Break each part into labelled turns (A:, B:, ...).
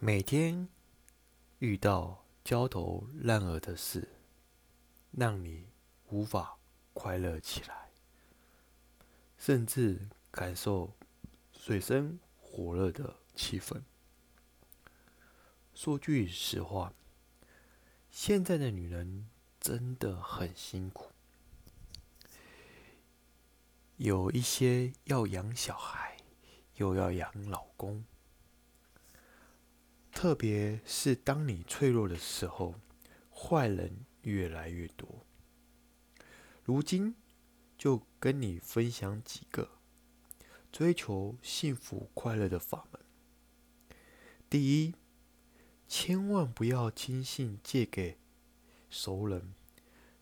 A: 每天遇到焦头烂额的事，让你无法快乐起来，甚至感受水深火热的气氛。说句实话，现在的女人真的很辛苦，有一些要养小孩，又要养老公。特别是当你脆弱的时候，坏人越来越多。如今就跟你分享几个追求幸福快乐的法门。第一，千万不要轻信借给熟人，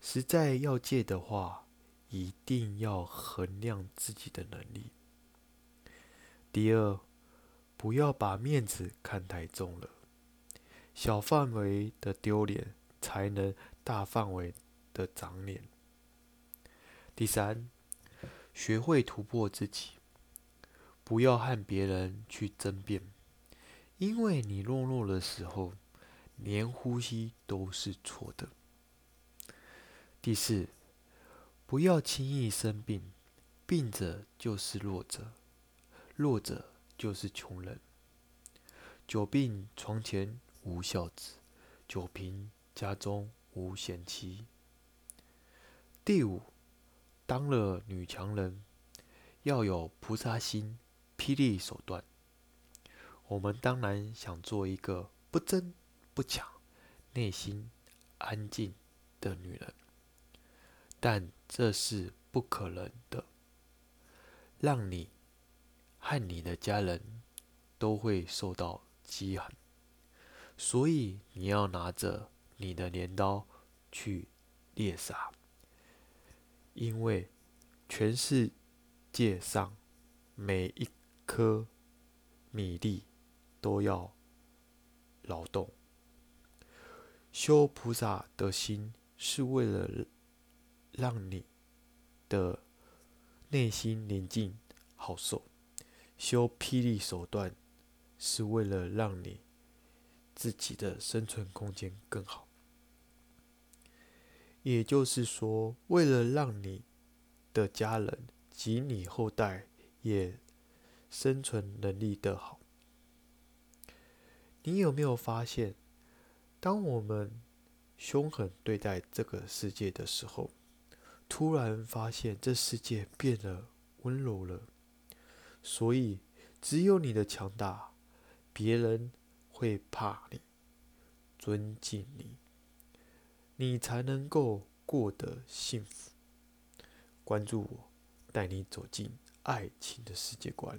A: 实在要借的话，一定要衡量自己的能力。第二。不要把面子看太重了，小范围的丢脸才能大范围的长脸。第三，学会突破自己，不要和别人去争辩，因为你懦弱的时候，连呼吸都是错的。第四，不要轻易生病，病者就是弱者，弱者。就是穷人，久病床前无孝子，久贫家中无贤妻。第五，当了女强人，要有菩萨心，霹雳手段。我们当然想做一个不争不抢、内心安静的女人，但这是不可能的。让你。和你的家人都会受到饥寒，所以你要拿着你的镰刀去猎杀，因为全世界上每一颗米粒都要劳动。修菩萨的心是为了让你的内心宁静好受。修霹雳手段，是为了让你自己的生存空间更好。也就是说，为了让你的家人及你后代也生存能力的好。你有没有发现，当我们凶狠对待这个世界的时候，突然发现这世界变得温柔了？所以，只有你的强大，别人会怕你、尊敬你，你才能够过得幸福。关注我，带你走进爱情的世界观。